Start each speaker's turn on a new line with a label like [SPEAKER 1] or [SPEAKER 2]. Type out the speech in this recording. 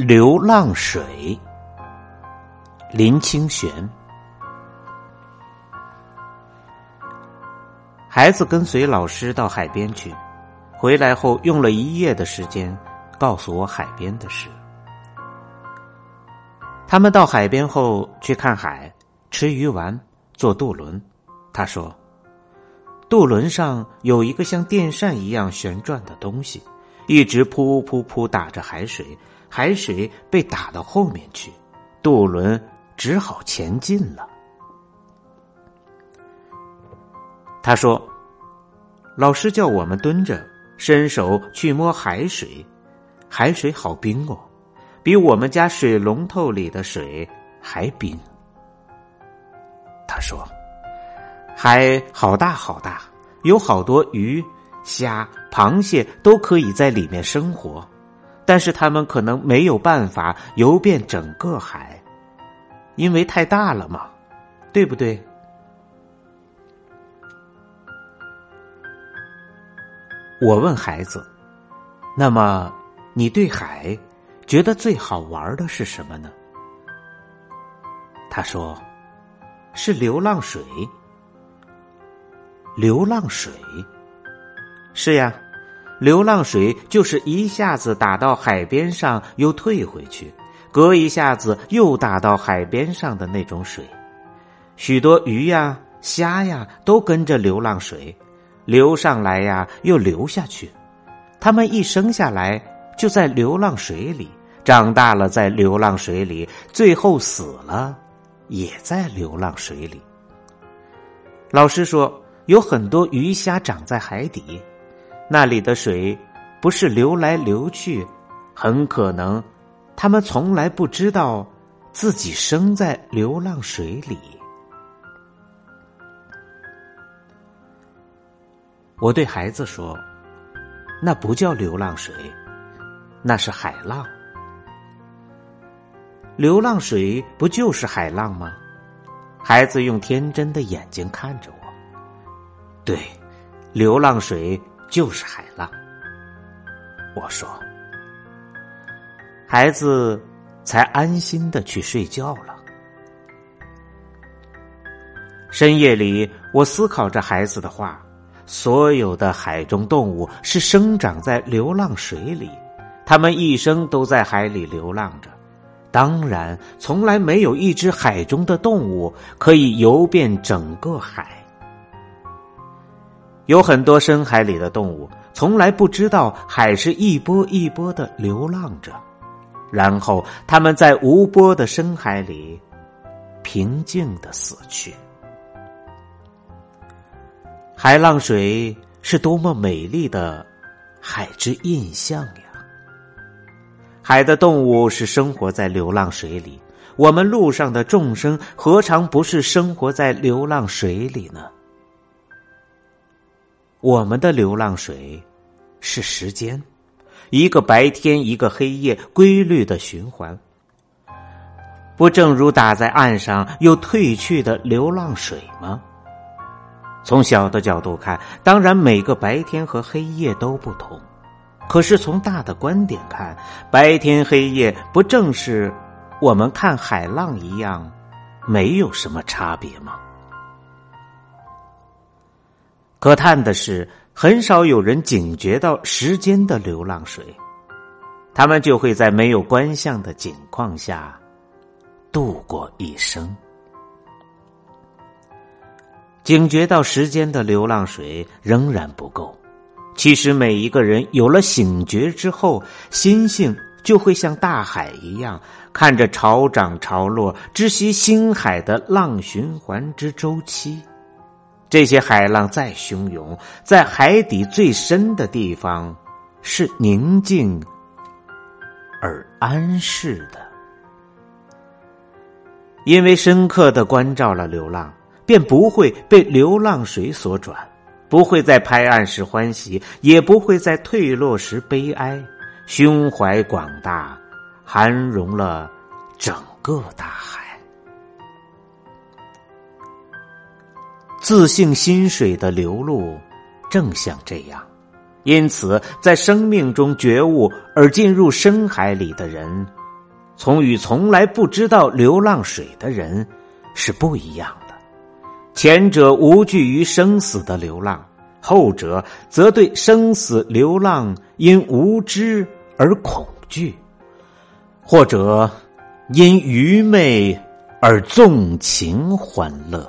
[SPEAKER 1] 流浪水，林清玄。孩子跟随老师到海边去，回来后用了一夜的时间，告诉我海边的事。他们到海边后去看海，吃鱼丸，坐渡轮。他说，渡轮上有一个像电扇一样旋转的东西，一直噗噗噗打着海水，海水被打到后面去，渡轮只好前进了。他说：“老师叫我们蹲着，伸手去摸海水，海水好冰哦。”比我们家水龙头里的水还冰。他说：“海好大好大，有好多鱼、虾、螃蟹都可以在里面生活，但是他们可能没有办法游遍整个海，因为太大了嘛，对不对？”我问孩子：“那么你对海？”觉得最好玩的是什么呢？他说：“是流浪水。”流浪水，是呀，流浪水就是一下子打到海边上又退回去，隔一下子又打到海边上的那种水。许多鱼呀、虾呀都跟着流浪水流上来呀，又流下去。它们一生下来就在流浪水里。长大了，在流浪水里，最后死了，也在流浪水里。老师说，有很多鱼虾长在海底，那里的水不是流来流去，很可能他们从来不知道自己生在流浪水里。我对孩子说：“那不叫流浪水，那是海浪。”流浪水不就是海浪吗？孩子用天真的眼睛看着我。对，流浪水就是海浪。我说，孩子才安心的去睡觉了。深夜里，我思考着孩子的话：所有的海中动物是生长在流浪水里，它们一生都在海里流浪着。当然，从来没有一只海中的动物可以游遍整个海。有很多深海里的动物，从来不知道海是一波一波的流浪着，然后他们在无波的深海里平静的死去。海浪水是多么美丽的海之印象呀！海的动物是生活在流浪水里，我们路上的众生何尝不是生活在流浪水里呢？我们的流浪水是时间，一个白天一个黑夜规律的循环。不正如打在岸上又退去的流浪水吗？从小的角度看，当然每个白天和黑夜都不同。可是从大的观点看，白天黑夜不正是我们看海浪一样，没有什么差别吗？可叹的是，很少有人警觉到时间的流浪水，他们就会在没有观象的景况下度过一生。警觉到时间的流浪水仍然不够。其实，每一个人有了醒觉之后，心性就会像大海一样，看着潮涨潮落，知悉星海的浪循环之周期。这些海浪再汹涌，在海底最深的地方，是宁静而安适的。因为深刻的关照了流浪，便不会被流浪水所转。不会在拍岸时欢喜，也不会在退落时悲哀，胸怀广大，涵容了整个大海。自信心水的流露，正像这样。因此，在生命中觉悟而进入深海里的人，从与从来不知道流浪水的人是不一样的。前者无惧于生死的流浪，后者则对生死流浪因无知而恐惧，或者因愚昧而纵情欢乐。